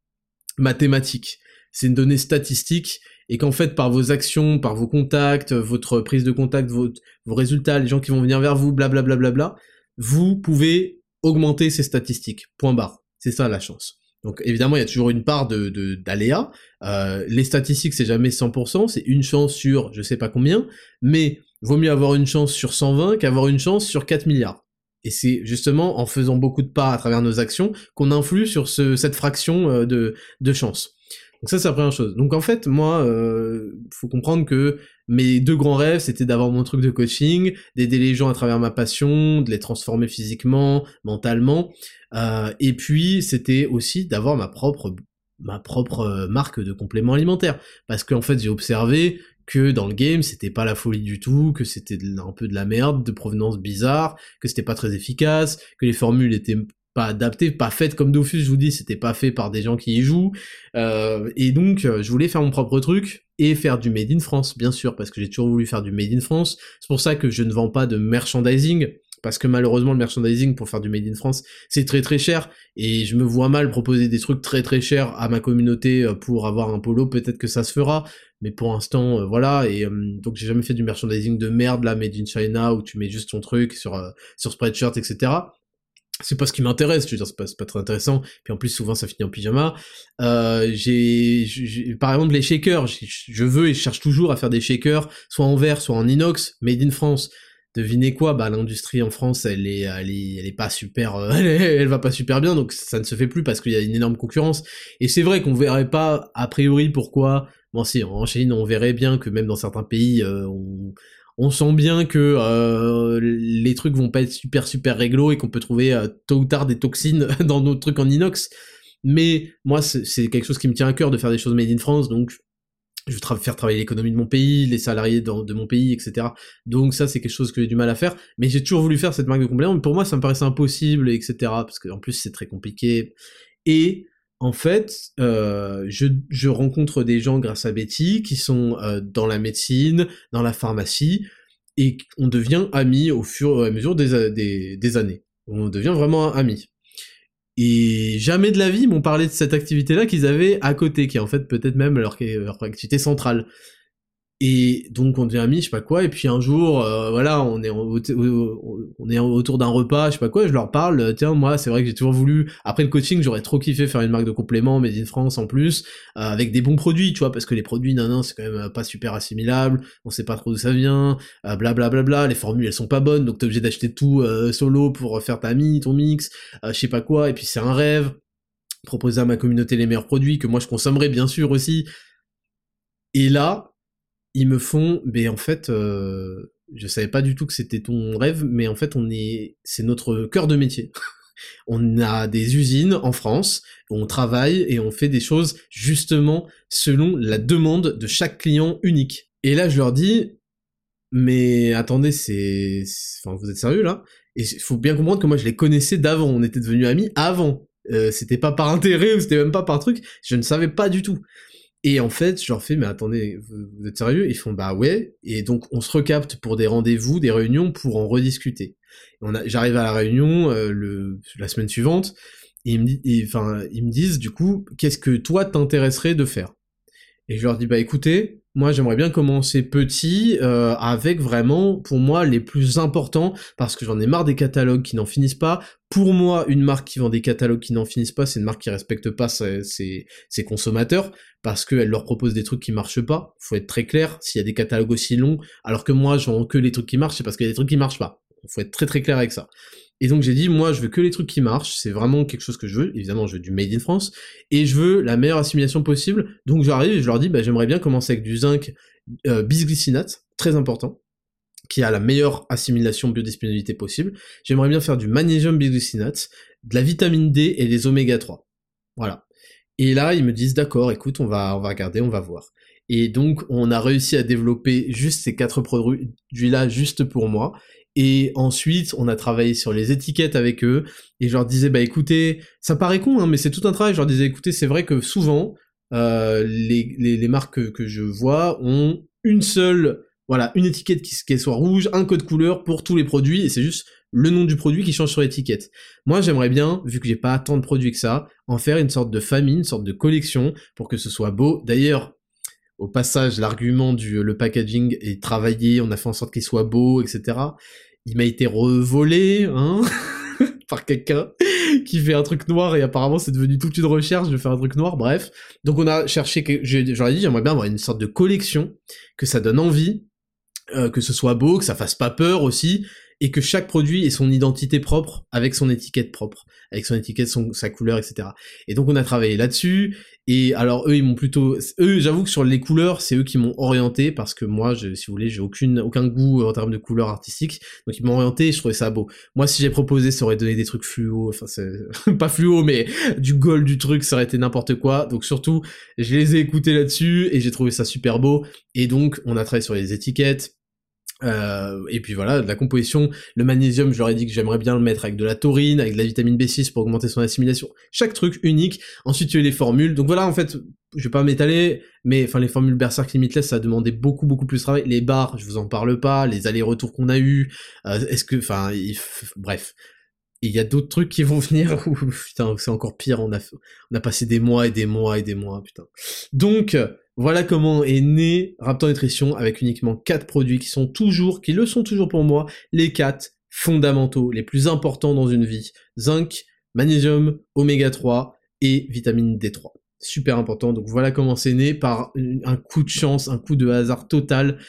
mathématique, c'est une donnée statistique, et qu'en fait, par vos actions, par vos contacts, votre prise de contact, vos, résultats, les gens qui vont venir vers vous, blablabla, bla, bla, bla, vous pouvez augmenter ces statistiques. Point barre. C'est ça la chance. Donc évidemment, il y a toujours une part de d'aléa. Euh, les statistiques, c'est jamais 100%, c'est une chance sur je sais pas combien, mais vaut mieux avoir une chance sur 120 qu'avoir une chance sur 4 milliards. Et c'est justement en faisant beaucoup de pas à travers nos actions qu'on influe sur ce, cette fraction euh, de, de chance. Donc ça c'est la première chose. Donc en fait moi, euh, faut comprendre que mes deux grands rêves c'était d'avoir mon truc de coaching, d'aider les gens à travers ma passion, de les transformer physiquement, mentalement, euh, et puis c'était aussi d'avoir ma propre ma propre euh, marque de complément alimentaire. Parce qu'en fait j'ai observé que dans le game c'était pas la folie du tout, que c'était un peu de la merde, de provenance bizarre, que c'était pas très efficace, que les formules étaient pas adapté, pas faite comme Dofus, je vous dis, c'était pas fait par des gens qui y jouent. Euh, et donc, euh, je voulais faire mon propre truc et faire du Made in France, bien sûr, parce que j'ai toujours voulu faire du Made in France. C'est pour ça que je ne vends pas de merchandising parce que malheureusement le merchandising pour faire du made in France c'est très très cher et je me vois mal proposer des trucs très très chers à ma communauté euh, pour avoir un polo peut-être que ça se fera mais pour l'instant euh, voilà et euh, donc j'ai jamais fait du merchandising de merde là made in China où tu mets juste ton truc sur sur Spreadshirt etc c'est pas ce qui m'intéresse, je veux dire, c'est pas, pas, très intéressant. Puis en plus, souvent, ça finit en pyjama. Euh, j'ai, par exemple, les shakers. Je veux et je cherche toujours à faire des shakers, soit en verre, soit en inox, made in France. Devinez quoi? Bah l'industrie en France, elle est, elle est, elle est pas super, euh, elle, va pas super bien, donc ça ne se fait plus parce qu'il y a une énorme concurrence. Et c'est vrai qu'on verrait pas a priori pourquoi. Bon si, en Chine, on verrait bien que même dans certains pays, euh, on, sent bien que euh, les trucs vont pas être super super réglo et qu'on peut trouver tôt ou tard des toxines dans nos trucs en inox. Mais moi, c'est quelque chose qui me tient à cœur de faire des choses made in France, donc je veux faire travailler l'économie de mon pays, les salariés de, mon pays, etc. Donc ça, c'est quelque chose que j'ai du mal à faire. Mais j'ai toujours voulu faire cette marque de complément, mais pour moi, ça me paraissait impossible, etc. Parce qu'en plus, c'est très compliqué. Et en fait, euh, je, rencontre des gens grâce à Betty qui sont euh, dans la médecine, dans la pharmacie, et on devient amis au fur et à mesure des, des années. On devient vraiment amis. Et jamais de la vie m'ont parlé de cette activité-là qu'ils avaient à côté, qui est en fait peut-être même leur, leur activité centrale. Et donc on devient amis, je sais pas quoi, et puis un jour, euh, voilà, on est, on est autour d'un repas, je sais pas quoi, je leur parle, tiens, moi, c'est vrai que j'ai toujours voulu, après le coaching, j'aurais trop kiffé faire une marque de compléments Made in France en plus, euh, avec des bons produits, tu vois, parce que les produits, non, non, c'est quand même pas super assimilable, on sait pas trop d'où ça vient, blablabla, bla, bla, bla, les formules, elles sont pas bonnes, donc t'es obligé d'acheter tout euh, solo pour faire ta mi, ton mix, je sais pas quoi, et puis c'est un rêve, proposer à ma communauté les meilleurs produits, que moi je consommerais bien sûr aussi, et là, ils me font, mais en fait, euh, je savais pas du tout que c'était ton rêve, mais en fait, on est, c'est notre cœur de métier. on a des usines en France, on travaille et on fait des choses justement selon la demande de chaque client unique. Et là, je leur dis, mais attendez, c'est, enfin, vous êtes sérieux là? Et il faut bien comprendre que moi, je les connaissais d'avant. On était devenus amis avant. Euh, c'était pas par intérêt ou c'était même pas par truc. Je ne savais pas du tout. Et en fait, je leur fais, mais attendez, vous, êtes sérieux? Ils font, bah ouais. Et donc, on se recapte pour des rendez-vous, des réunions, pour en rediscuter. J'arrive à la réunion euh, la semaine suivante, et ils me, disent, du coup, qu'est-ce que toi t'intéresserait de faire? Et je leur dis, bah écoutez, moi, j'aimerais bien commencer petit, euh, avec vraiment, pour moi, les plus importants, parce que j'en ai marre des catalogues qui n'en finissent pas. Pour moi, une marque qui vend des catalogues qui n'en finissent pas, c'est une marque qui respecte pas ses, consommateurs, parce qu'elle leur propose des trucs qui marchent pas. Faut être très clair, s'il y a des catalogues aussi longs, alors que moi, je vends que les trucs qui marchent, c'est parce qu'il y a des trucs qui marchent pas. Faut être très très clair avec ça. Et donc j'ai dit, moi je veux que les trucs qui marchent, c'est vraiment quelque chose que je veux, évidemment je veux du made in France, et je veux la meilleure assimilation possible, donc j'arrive et je leur dis, bah, j'aimerais bien commencer avec du zinc euh, bisglycinate, très important, qui a la meilleure assimilation biodisponibilité possible, j'aimerais bien faire du magnésium bisglycinate, de la vitamine D et des oméga 3. Voilà. Et là ils me disent, d'accord, écoute, on va, on va regarder, on va voir. Et donc, on a réussi à développer juste ces quatre produits-là juste pour moi. Et ensuite, on a travaillé sur les étiquettes avec eux, et je leur disais, bah écoutez, ça paraît con, hein, mais c'est tout un travail, je leur disais, écoutez, c'est vrai que souvent, euh, les, les, marques que, je vois ont une seule, voilà, une étiquette qui, qui soit rouge, un code couleur pour tous les produits, et c'est juste le nom du produit qui change sur l'étiquette. Moi, j'aimerais bien, vu que j'ai pas tant de produits que ça, en faire une sorte de famille, une sorte de collection, pour que ce soit beau. D'ailleurs, au passage, l'argument du le packaging est travaillé, on a fait en sorte qu'il soit beau, etc il m'a été revolé, hein, par quelqu'un qui fait un truc noir et apparemment c'est devenu toute une recherche de faire un truc noir, bref. Donc on a cherché, j'aurais dit j'aimerais bien avoir une sorte de collection, que ça donne envie, euh, que ce soit beau, que ça fasse pas peur aussi, et que chaque produit ait son identité propre, avec son étiquette propre, avec son étiquette, son, sa couleur, etc. Et donc on a travaillé là-dessus, et alors eux ils m'ont plutôt, eux j'avoue que sur les couleurs c'est eux qui m'ont orienté, parce que moi, je, si vous voulez, j'ai aucune, aucun goût en termes de couleurs artistiques, donc ils m'ont orienté et je trouvais ça beau. Moi si j'ai proposé ça aurait donné des trucs fluo, enfin pas fluo mais du gold du truc, ça aurait été n'importe quoi, donc surtout je les ai écoutés là-dessus et j'ai trouvé ça super beau, et donc on a travaillé sur les étiquettes, Euh, et puis voilà, la composition, le magnésium, je dit que j'aimerais bien le mettre avec de la taurine, avec de la vitamine B6 pour augmenter son assimilation. Chaque truc unique. Ensuite, tu as les formules. Donc voilà, en fait, je vais pas m'étaler, mais enfin les formules Berserk Limitless, ça a demandé beaucoup beaucoup plus de travail. Les barres, je vous en parle pas. Les allers-retours qu'on a eu. Euh, est-ce que, enfin, bref. Il y a d'autres trucs qui vont venir putain, c'est encore pire. On a, on a passé des mois et des mois et des mois, putain. Donc, voilà comment est né Raptor Nutrition avec uniquement quatre produits qui sont toujours, qui le sont toujours pour moi, les quatre fondamentaux, les plus importants dans une vie. Zinc, magnésium, oméga 3 et vitamine D3. Super important. Donc voilà comment c'est né par un coup de chance, un coup de hasard total.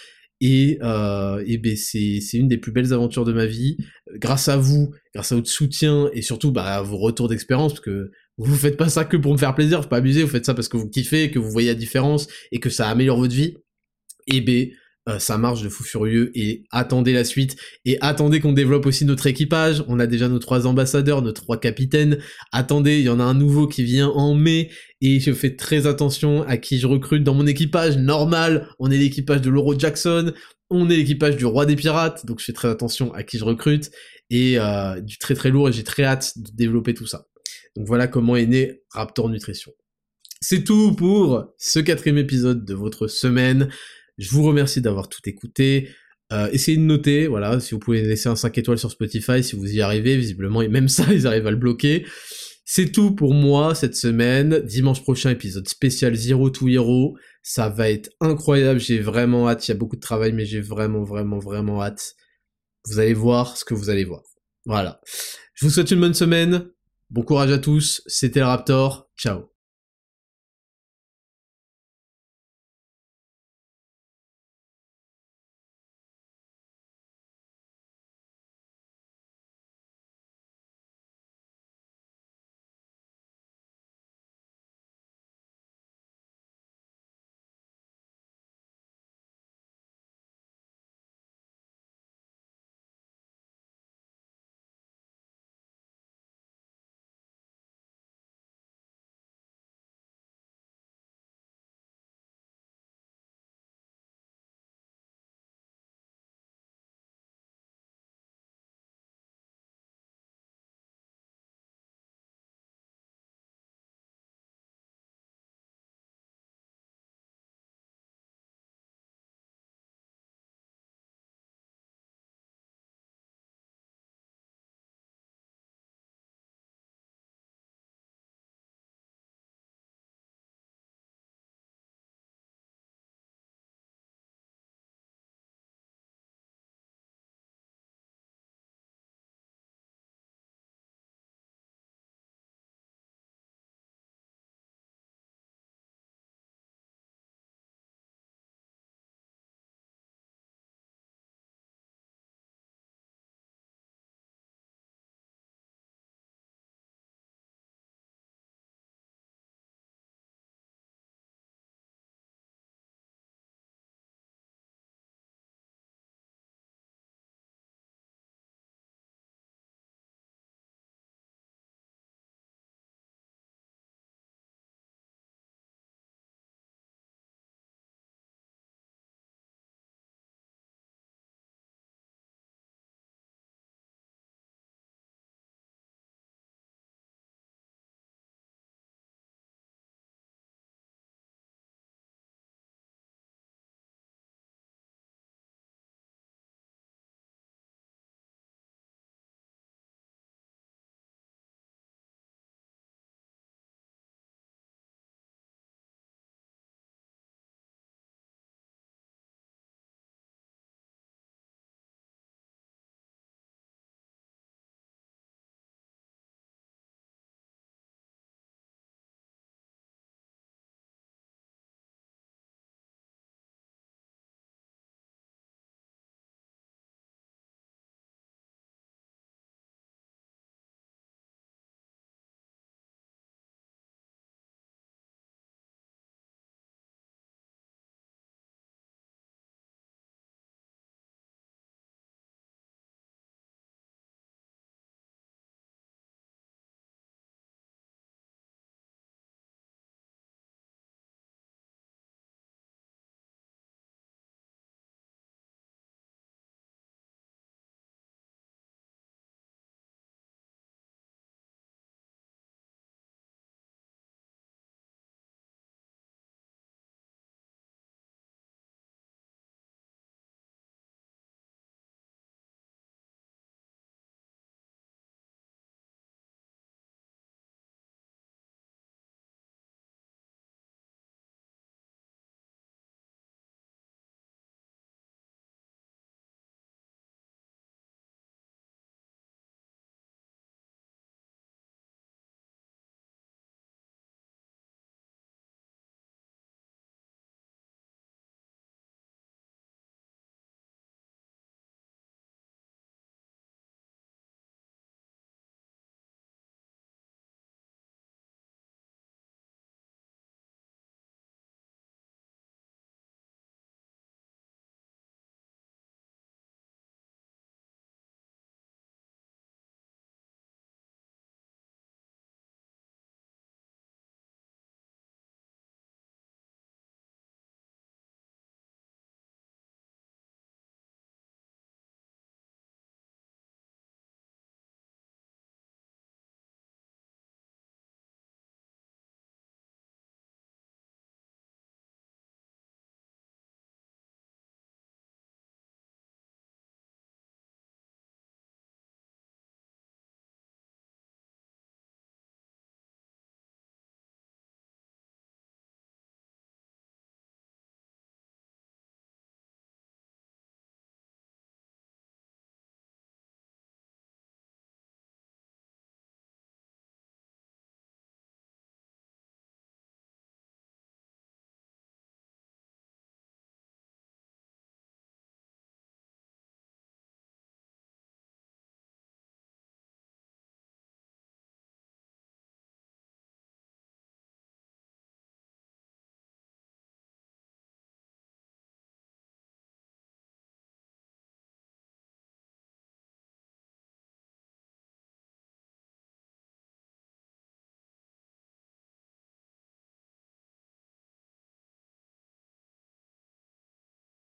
Et, euh, et ben c'est, une des plus belles aventures de ma vie. Grâce à vous, grâce à votre soutien et surtout bah, à vos retours d'expérience, parce que vous faites pas ça que pour me faire plaisir, faut pas abuser, vous faites ça parce que vous kiffez, que vous voyez la différence et que ça améliore votre vie. Et ben euh, ça marche de fou furieux et attendez la suite et attendez qu'on développe aussi notre équipage. On a déjà nos trois ambassadeurs, nos trois capitaines. Attendez, il y en a un nouveau qui vient en mai et je fais très attention à qui je recrute dans mon équipage. Normal, on est l'équipage de Lauro Jackson, on est l'équipage du roi des pirates, donc je fais très attention à qui je recrute et euh, du très très lourd et j'ai très hâte de développer tout ça. Donc voilà comment est né Raptor Nutrition. C'est tout pour ce quatrième épisode de votre semaine. Je vous remercie d'avoir tout écouté. Euh, essayez de noter, voilà, si vous pouvez laisser un 5 étoiles sur Spotify, si vous y arrivez, visiblement, et même ça, ils arrivent à le bloquer. C'est tout pour moi cette semaine. Dimanche prochain, épisode spécial Zero to Hero. Ça va être incroyable, j'ai vraiment hâte. Il y a beaucoup de travail, mais j'ai vraiment, vraiment, vraiment hâte. Vous allez voir ce que vous allez voir. Voilà. Je vous souhaite une bonne semaine. Bon courage à tous, c'était le Raptor, ciao